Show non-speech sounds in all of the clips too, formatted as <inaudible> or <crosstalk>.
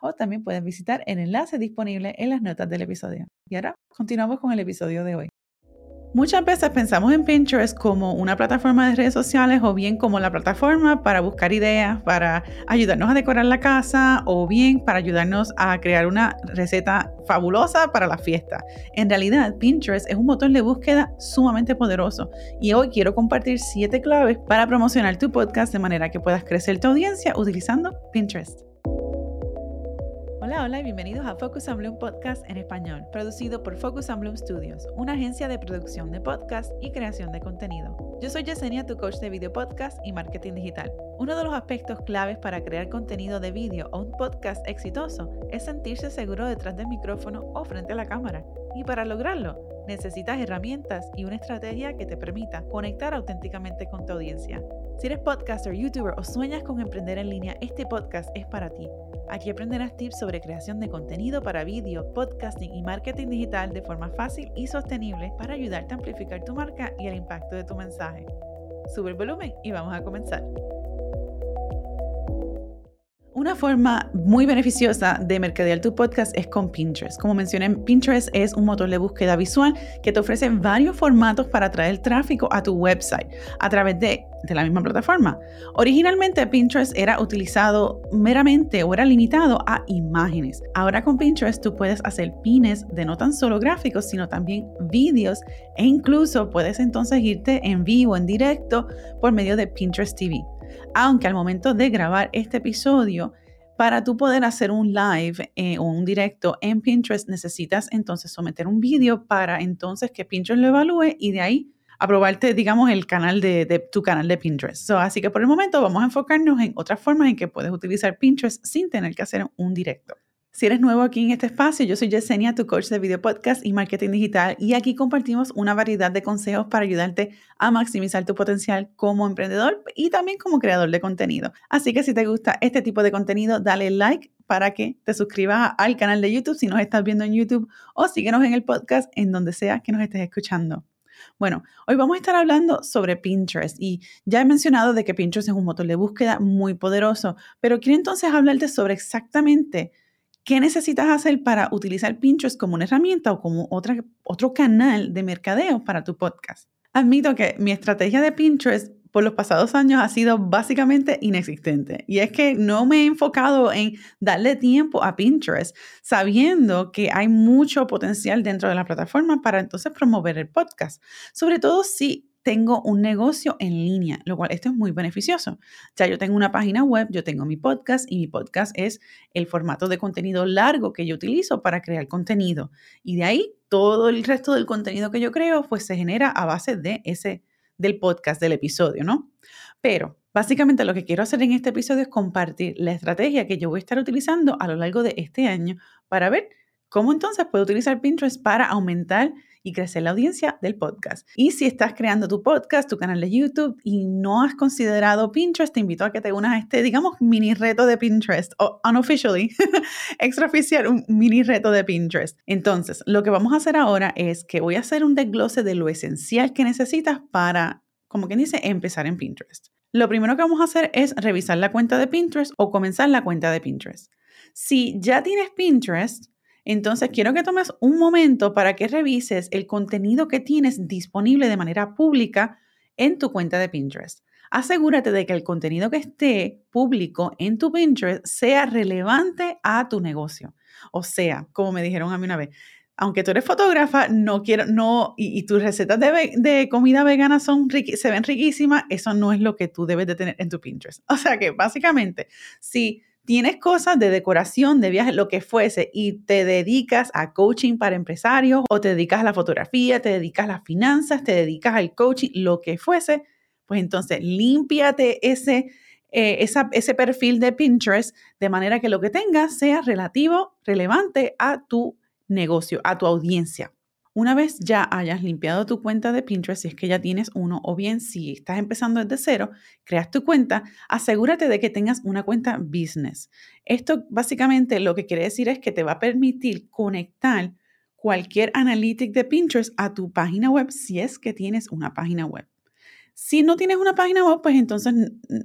o también puedes visitar el enlace disponible en las notas del episodio. Y ahora continuamos con el episodio de hoy. Muchas veces pensamos en Pinterest como una plataforma de redes sociales o bien como la plataforma para buscar ideas, para ayudarnos a decorar la casa o bien para ayudarnos a crear una receta fabulosa para la fiesta. En realidad, Pinterest es un motor de búsqueda sumamente poderoso y hoy quiero compartir siete claves para promocionar tu podcast de manera que puedas crecer tu audiencia utilizando Pinterest. Hola, hola y bienvenidos a Focus on Bloom Podcast en español, producido por Focus on Bloom Studios, una agencia de producción de podcast y creación de contenido. Yo soy Yesenia, tu coach de video podcast y marketing digital. Uno de los aspectos claves para crear contenido de vídeo o un podcast exitoso es sentirse seguro detrás del micrófono o frente a la cámara. Y para lograrlo, necesitas herramientas y una estrategia que te permita conectar auténticamente con tu audiencia. Si eres podcaster, youtuber o sueñas con emprender en línea, este podcast es para ti. Aquí aprenderás tips sobre creación de contenido para vídeo, podcasting y marketing digital de forma fácil y sostenible para ayudarte a amplificar tu marca y el impacto de tu mensaje. Sube el volumen y vamos a comenzar. Una forma muy beneficiosa de mercadear tu podcast es con Pinterest. Como mencioné, Pinterest es un motor de búsqueda visual que te ofrece varios formatos para atraer tráfico a tu website a través de, de, la misma plataforma. Originalmente Pinterest era utilizado meramente o era limitado a imágenes. Ahora con Pinterest tú puedes hacer pines de no tan solo gráficos, sino también vídeos e incluso puedes entonces irte en vivo, en directo, por medio de Pinterest TV aunque al momento de grabar este episodio, para tú poder hacer un live eh, o un directo en Pinterest, necesitas entonces someter un vídeo para entonces que Pinterest lo evalúe y de ahí aprobarte, digamos, el canal de, tu canal de Pinterest. así que por el momento vamos a enfocarnos en otras formas en que puedes utilizar Pinterest sin tener que hacer un directo. Si eres nuevo aquí en este espacio, yo soy Yesenia, tu coach de video podcast y marketing digital, y aquí compartimos una variedad de consejos para ayudarte a maximizar tu potencial como emprendedor y también como creador de contenido. Así que si te gusta este tipo de contenido, dale like para que te suscribas al canal de YouTube si nos estás viendo en YouTube o síguenos en el podcast en donde sea que nos estés escuchando. Bueno, hoy vamos a estar hablando sobre Pinterest y ya he mencionado de que Pinterest es un motor de búsqueda muy poderoso, pero quiero entonces hablarte sobre exactamente ¿Qué necesitas hacer para utilizar Pinterest como una herramienta o como otra, otro canal de mercadeo para tu podcast? Admito que mi estrategia de Pinterest por los pasados años ha sido básicamente inexistente. Y es que no me he enfocado en darle tiempo a Pinterest, sabiendo que hay mucho potencial dentro de la plataforma para entonces promover el podcast. Sobre todo si tengo un negocio en línea, lo cual esto es muy beneficioso. Ya yo tengo una página web, yo tengo mi podcast y mi podcast es el formato de contenido largo que yo utilizo para crear contenido. Y de ahí todo el resto del contenido que yo creo pues se genera a base de ese del podcast del episodio, ¿no? Pero básicamente lo que quiero hacer en este episodio es compartir la estrategia que yo voy a estar utilizando a lo largo de este año para ver cómo entonces puedo utilizar Pinterest para aumentar y crecer la audiencia del podcast. Y si estás creando tu podcast, tu canal de YouTube y no has considerado Pinterest, te invito a que te unas a este, digamos, mini reto de Pinterest, o unofficially, <laughs> extraoficial, un mini reto de Pinterest. Entonces, lo que vamos a hacer ahora es que voy a hacer un desglose de lo esencial que necesitas para, como quien dice, empezar en Pinterest. Lo primero que vamos a hacer es revisar la cuenta de Pinterest o comenzar la cuenta de Pinterest. Si ya tienes Pinterest, entonces, quiero que tomes un momento para que revises el contenido que tienes disponible de manera pública en tu cuenta de Pinterest. Asegúrate de que el contenido que esté público en tu Pinterest sea relevante a tu negocio. O sea, como me dijeron a mí una vez, aunque tú eres fotógrafa, no quiero, no, y, tus recetas de, de, comida vegana son se ven riquísimas, eso no es lo que tú debes de tener en tu Pinterest. <laughs> O sea que básicamente, si tienes cosas de decoración, de viaje, lo que fuese, y te dedicas a coaching para empresarios o te dedicas a la fotografía, te dedicas a las finanzas, te dedicas al coaching, lo que fuese, pues entonces límpiate ese, eh, ese perfil de Pinterest de manera que lo que tengas sea relativo, relevante a tu negocio, a tu audiencia. Una vez ya hayas limpiado tu cuenta de Pinterest, si es que ya tienes uno, o bien si estás empezando desde cero, creas tu cuenta, asegúrate de que tengas una cuenta business. Esto básicamente lo que quiere decir es que te va a permitir conectar cualquier analytic de Pinterest a tu página web si es que tienes una página web. Si no tienes una página web, pues entonces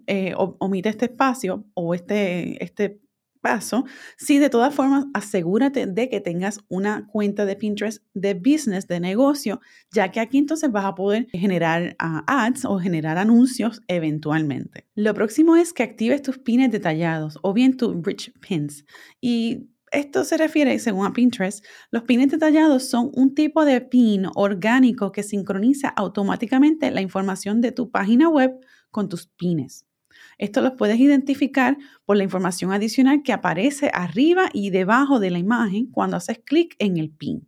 eh, omite este espacio o este, este paso, sí, de todas formas, asegúrate de que tengas una cuenta de Pinterest de business, de negocio, ya que aquí entonces vas a poder generar ah, ads o generar anuncios eventualmente. Lo próximo es que actives tus pines detallados o bien tus rich pins. Y esto se refiere, según a Pinterest, los pines detallados son un tipo de pin orgánico que sincroniza automáticamente la información de tu página web con tus pines. Esto los puedes identificar por la información adicional que aparece arriba y debajo de la imagen cuando haces clic en el pin.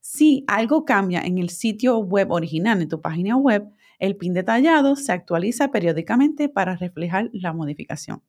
Si algo cambia en el sitio web original, en tu página web, el pin detallado se actualiza periódicamente para reflejar la modificación.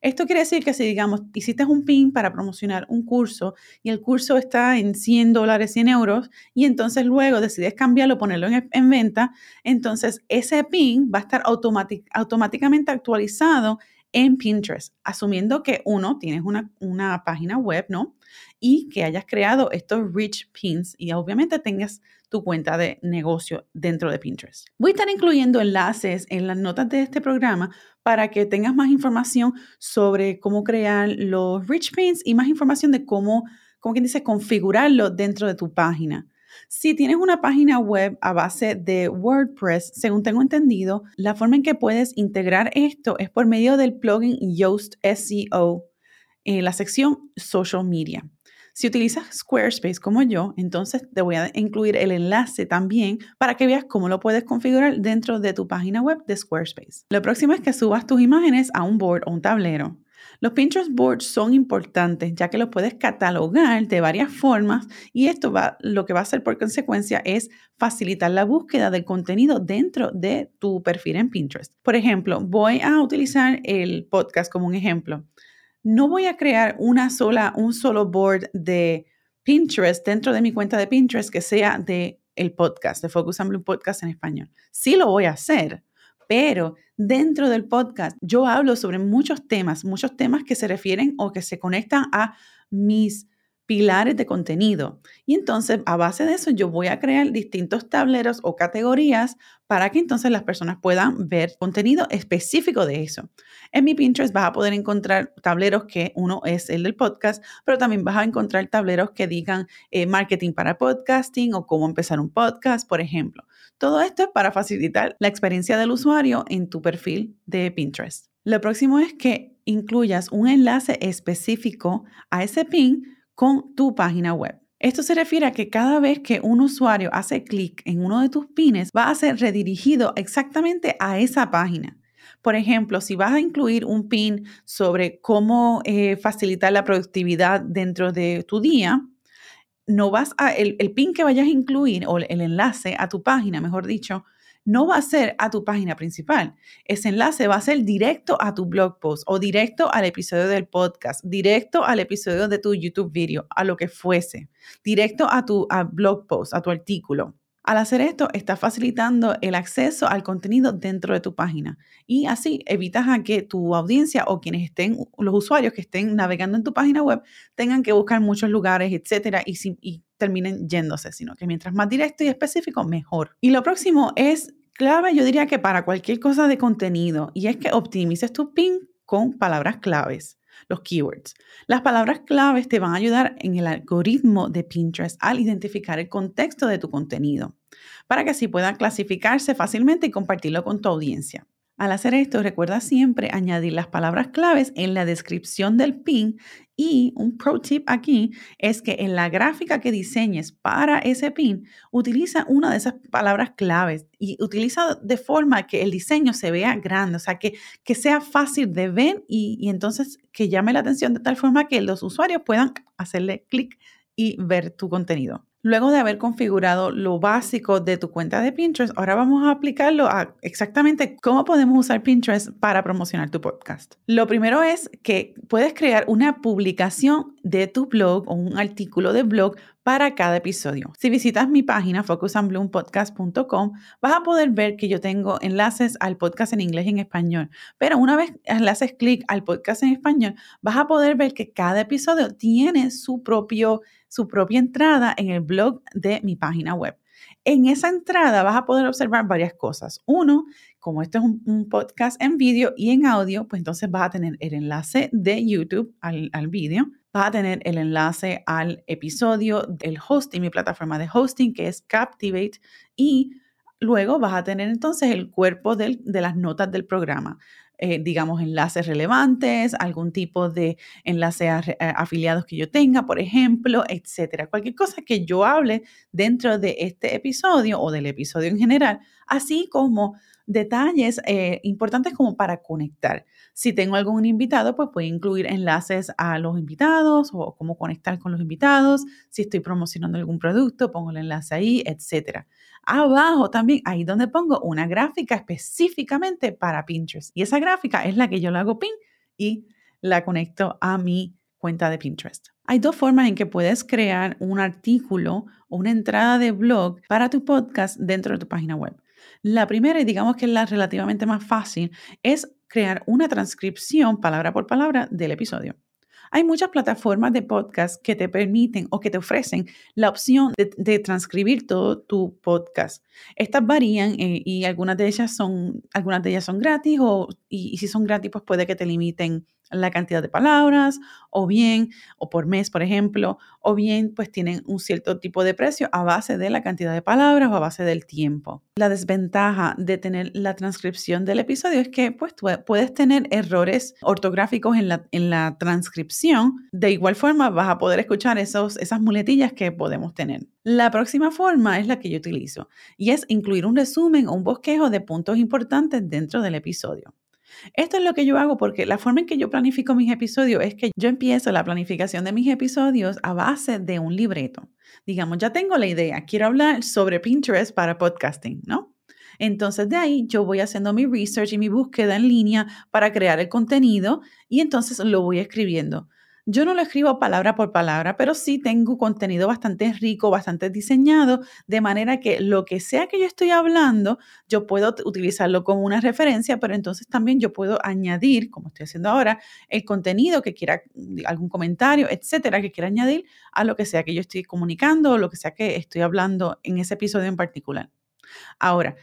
Esto quiere decir que si, digamos, hiciste un pin para promocionar un curso y el curso está en 100 dólares, 100 euros, y entonces luego decides cambiarlo, ponerlo en, venta, entonces ese pin va a estar automáticamente actualizado en Pinterest, asumiendo que uno, tienes una, una página web, ¿no? Y que hayas creado estos rich pins y obviamente tengas tu cuenta de negocio dentro de Pinterest. Voy a estar incluyendo enlaces en las notas de este programa para que tengas más información sobre cómo crear los rich pins y más información de cómo, como quien dice, configurarlo dentro de tu página. Si tienes una página web a base de WordPress, según tengo entendido, la forma en que puedes integrar esto es por medio del plugin Yoast SEO en la sección Social Media. Si utilizas Squarespace como yo, entonces te voy a incluir el enlace también para que veas cómo lo puedes configurar dentro de tu página web de Squarespace. Lo próximo es que subas tus imágenes a un board o un tablero. Los Pinterest boards son importantes ya que los puedes catalogar de varias formas y esto va, lo que va a hacer por consecuencia es facilitar la búsqueda del contenido dentro de tu perfil en Pinterest. Por ejemplo, voy a utilizar el podcast como un ejemplo no voy a crear una sola, un solo board de Pinterest dentro de mi cuenta de Pinterest que sea de el podcast, de Focus Amplio Podcast en español. Sí lo voy a hacer, pero dentro del podcast yo hablo sobre muchos temas, muchos temas que se refieren o que se conectan a mis pilares de contenido. Y entonces, a base de eso, yo voy a crear distintos tableros o categorías para que entonces las personas puedan ver contenido específico de eso. En mi Pinterest vas a poder encontrar tableros que uno es el del podcast, pero también vas a encontrar tableros que digan eh, marketing para podcasting o cómo empezar un podcast, por ejemplo. Todo esto es para facilitar la experiencia del usuario en tu perfil de Pinterest. Lo próximo es que incluyas un enlace específico a ese pin con tu página web. Esto se refiere a que cada vez que un usuario hace clic en uno de tus pines, va a ser redirigido exactamente a esa página. Por ejemplo, si vas a incluir un pin sobre cómo eh, facilitar la productividad dentro de tu día, no vas a, el, el pin que vayas a incluir o el enlace a tu página, mejor dicho, no va a ser a tu página principal. Ese enlace va a ser directo a tu blog post o directo al episodio del podcast, directo al episodio de tu YouTube video, a lo que fuese, directo a tu blog post, a tu artículo. Al hacer esto, estás facilitando el acceso al contenido dentro de tu página y así evitas a que tu audiencia o quienes estén, los usuarios que estén navegando en tu página web, tengan que buscar muchos lugares, etcétera, y, y terminen yéndose, sino que mientras más directo y específico, mejor. Y lo próximo es clave, yo diría que para cualquier cosa de contenido, y es que optimices tu pin con palabras claves los keywords. Las palabras claves te van a ayudar en el algoritmo de Pinterest al identificar el contexto de tu contenido, para que así puedan clasificarse fácilmente y compartirlo con tu audiencia. Al hacer esto, recuerda siempre añadir las palabras claves en la descripción del pin y un pro tip aquí es que en la gráfica que diseñes para ese pin, utiliza una de esas palabras claves y utiliza de forma que el diseño se vea grande, o sea, que, que sea fácil de ver y, y entonces que llame la atención de tal forma que los usuarios puedan hacerle clic y ver tu contenido. Luego de haber configurado lo básico de tu cuenta de Pinterest, ahora vamos a aplicarlo a exactamente cómo podemos usar Pinterest para promocionar tu podcast. Lo primero es que puedes crear una publicación de tu blog o un artículo de blog para cada episodio. Si visitas mi página focusandbloompodcast.com, vas a poder ver que yo tengo enlaces al podcast en inglés y en español. Pero una vez haces clic al podcast en español, vas a poder ver que cada episodio tiene su, propio, su propia entrada en el blog de mi página web. En esa entrada vas a poder observar varias cosas. Uno, como este es un, podcast en vídeo y en audio, pues entonces vas a tener el enlace de YouTube al, al vídeo, vas a tener el enlace al episodio del hosting, mi plataforma de hosting que es Captivate y luego vas a tener entonces el cuerpo de las notas del programa. Eh, digamos, enlaces relevantes, algún tipo de enlace eh, afiliados que yo tenga, por ejemplo, etcétera. Cualquier cosa que yo hable dentro de este episodio o del episodio en general, así como detalles eh, importantes como para conectar. Si tengo algún invitado, pues puedo incluir enlaces a los invitados o cómo conectar con los invitados. Si estoy promocionando algún producto, pongo el enlace ahí, etcétera. Abajo también, ahí donde pongo una gráfica específicamente para Pinterest. Y esa gráfica es la que yo le hago pin y la conecto a mi cuenta de Pinterest. Hay dos formas en que puedes crear un artículo o una entrada de blog para tu podcast dentro de tu página web. La primera, y digamos que es la relativamente más fácil, es crear una transcripción palabra por palabra del episodio. Hay muchas plataformas de podcast que te permiten o que te ofrecen la opción de, transcribir todo tu podcast. Estas varían eh, y algunas de ellas son, algunas de ellas son gratis o, y si son gratis, pues puede que te limiten la cantidad de palabras, o bien, o por mes, por ejemplo, o bien, pues tienen un cierto tipo de precio a base de la cantidad de palabras o a base del tiempo. La desventaja de tener la transcripción del episodio es que, pues, tú puedes tener errores ortográficos en la, en la transcripción. De igual forma, vas a poder escuchar esos, esas muletillas que podemos tener. La próxima forma es la que yo utilizo y es incluir un resumen o un bosquejo de puntos importantes dentro del episodio. Esto es lo que yo hago porque la forma en que yo planifico mis episodios es que yo empiezo la planificación de mis episodios a base de un libreto. Digamos, ya tengo la idea, quiero hablar sobre Pinterest para podcasting, ¿no? Entonces de ahí yo voy haciendo mi research y mi búsqueda en línea para crear el contenido y entonces lo voy escribiendo. Yo no lo escribo palabra por palabra, pero sí tengo contenido bastante rico, bastante diseñado, de manera que lo que sea que yo estoy hablando, yo puedo utilizarlo como una referencia, pero entonces también yo puedo añadir, como estoy haciendo ahora, el contenido que quiera, algún comentario, etcétera, que quiera añadir a lo que sea que yo estoy comunicando o lo que sea que estoy hablando en ese episodio en particular. Ahora,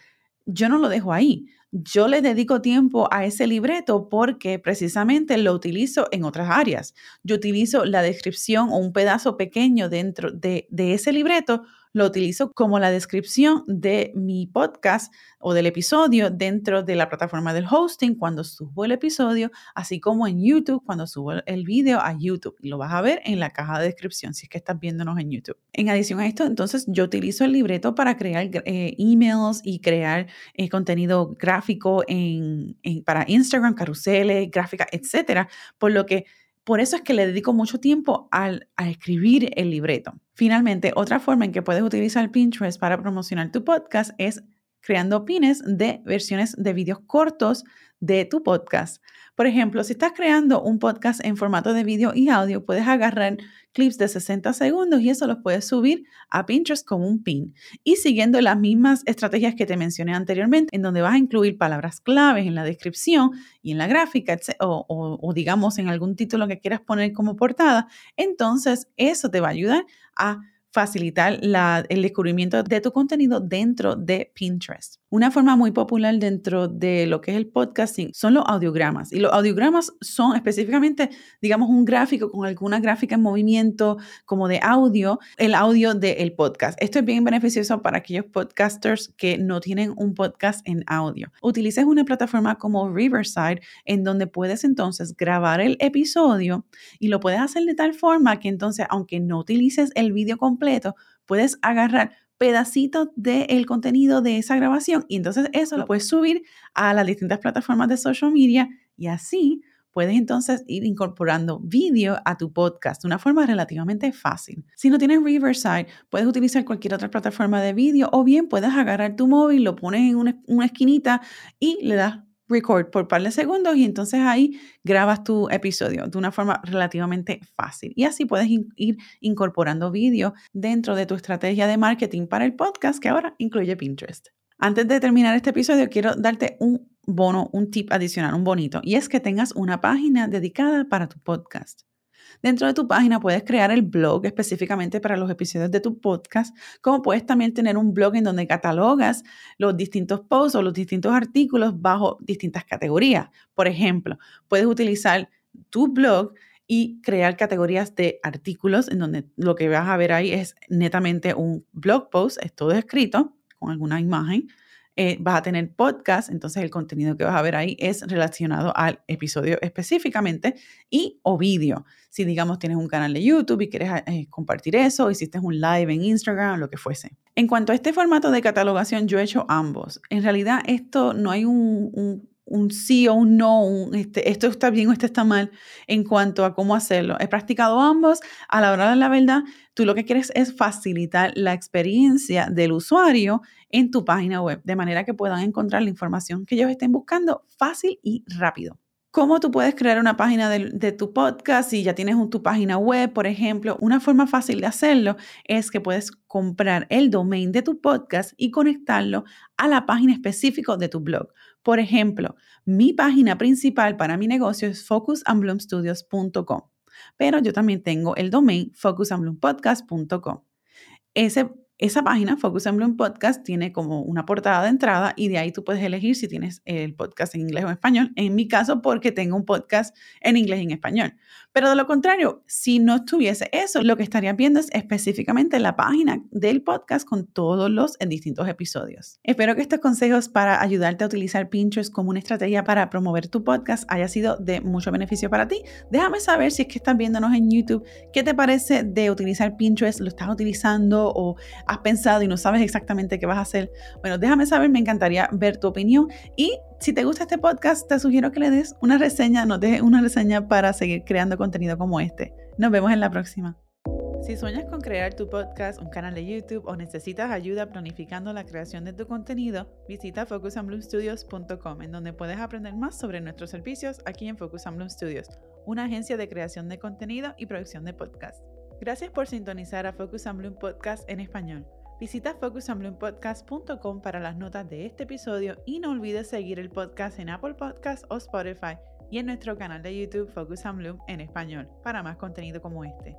yo no lo dejo ahí yo le dedico tiempo a ese libreto porque precisamente lo utilizo en otras áreas. Yo utilizo la descripción o un pedazo pequeño dentro de, de ese libreto lo utilizo como la descripción de mi podcast o del episodio dentro de la plataforma del hosting cuando subo el episodio, así como en YouTube cuando subo el video a YouTube. Lo vas a ver en la caja de descripción si es que estás viéndonos en YouTube. En adición a esto, entonces yo utilizo el libreto para crear eh, emails y crear eh, contenido gráfico para Instagram, caruseles, gráficas, etcétera, por lo que por eso es que le dedico mucho tiempo al, a escribir el libreto. Finalmente, otra forma en que puedes utilizar Pinterest para promocionar tu podcast es creando pines de versiones de vídeos cortos de tu podcast. Por ejemplo, si estás creando un podcast en formato de vídeo y audio, puedes agarrar clips de 60 segundos y eso los puedes subir a Pinterest como un pin. Y siguiendo las mismas estrategias que te mencioné anteriormente, en donde vas a incluir palabras claves en la descripción y en la gráfica, o, o digamos en algún título que quieras poner como portada, entonces eso te va a ayudar a facilitar el descubrimiento de tu contenido dentro de Pinterest. Una forma muy popular dentro de lo que es el podcasting son los audiogramas. Y los audiogramas son específicamente, digamos, un gráfico con alguna gráfica en movimiento como de audio, el audio del podcast. Esto es bien beneficioso para aquellos podcasters que no tienen un podcast en audio. Utilices una plataforma como Riverside en donde puedes entonces grabar el episodio y lo puedes hacer de tal forma que entonces, aunque no utilices el vídeo completo, puedes agarrar pedacitos del contenido de esa grabación y entonces eso lo puedes subir a las distintas plataformas de social media y así puedes entonces ir incorporando vídeo a tu podcast de una forma relativamente fácil. Si no tienes Riverside, puedes utilizar cualquier otra plataforma de vídeo o bien puedes agarrar tu móvil, lo pones en una, una esquinita y le das record por par de segundos y entonces ahí grabas tu episodio de una forma relativamente fácil. Y así puedes ir incorporando vídeo dentro de tu estrategia de marketing para el podcast que ahora incluye Pinterest. Antes de terminar este episodio, quiero darte un bono, un tip adicional, un bonito, y es que tengas una página dedicada para tu podcast. Dentro de tu página puedes crear el blog específicamente para los episodios de tu podcast, como puedes también tener un blog en donde catalogas los distintos posts o los distintos artículos bajo distintas categorías. Por ejemplo, puedes utilizar tu blog y crear categorías de artículos en donde lo que vas a ver ahí es netamente un blog post, es todo escrito con alguna imagen eh, vas a tener podcast, entonces el contenido que vas a ver ahí es relacionado al episodio específicamente y o vídeo. Si digamos tienes un canal de YouTube y quieres eh, compartir eso, hiciste un live en Instagram, lo que fuese. En cuanto a este formato de catalogación, yo he hecho ambos. En realidad esto no hay un un sí o un no, este, esto está bien o esto está mal en cuanto a cómo hacerlo. He practicado ambos. A la hora de la verdad, tú lo que quieres es facilitar la experiencia del usuario en tu página web, de manera que puedan encontrar la información que ellos estén buscando fácil y rápido. ¿Cómo tú puedes crear una página de, tu podcast si ya tienes tu página web, por ejemplo? Una forma fácil de hacerlo es que puedes comprar el domain de tu podcast y conectarlo a la página específica de tu blog. Por ejemplo, mi página principal para mi negocio es focusandbloomstudios.com, pero yo también tengo el domain focusandbloompodcast.com. Ese esa página, Focus on Bloom Podcast, tiene como una portada de entrada y de ahí tú puedes elegir si tienes el podcast en inglés o en español. En mi caso, porque tengo un podcast en inglés y en español. Pero de lo contrario, si no estuviese eso, lo que estarías viendo es específicamente la página del podcast con todos los en distintos episodios. Espero que estos consejos para ayudarte a utilizar Pinterest como una estrategia para promover tu podcast haya sido de mucho beneficio para ti. Déjame saber si es que estás viéndonos en YouTube, qué te parece de utilizar Pinterest, lo estás utilizando o has pensado y no sabes exactamente qué vas a hacer, bueno, déjame saber, me encantaría ver tu opinión. Y si te gusta este podcast, te sugiero que le des una reseña, nos dejes una reseña para seguir creando contenido como este. Nos vemos en la próxima. Si sueñas con crear tu podcast, un canal de YouTube o necesitas ayuda planificando la creación de tu contenido, visita focusandbloomstudios.com en donde puedes aprender más sobre nuestros servicios aquí en Focus Bloom Studios, una agencia de creación de contenido y producción de podcast. Gracias por sintonizar a Focus on Bloom Podcast en español. Visita focusonbloompodcast.com para las notas de este episodio y no olvides seguir el podcast en Apple Podcasts o Spotify y en nuestro canal de YouTube Focus on en español para más contenido como este.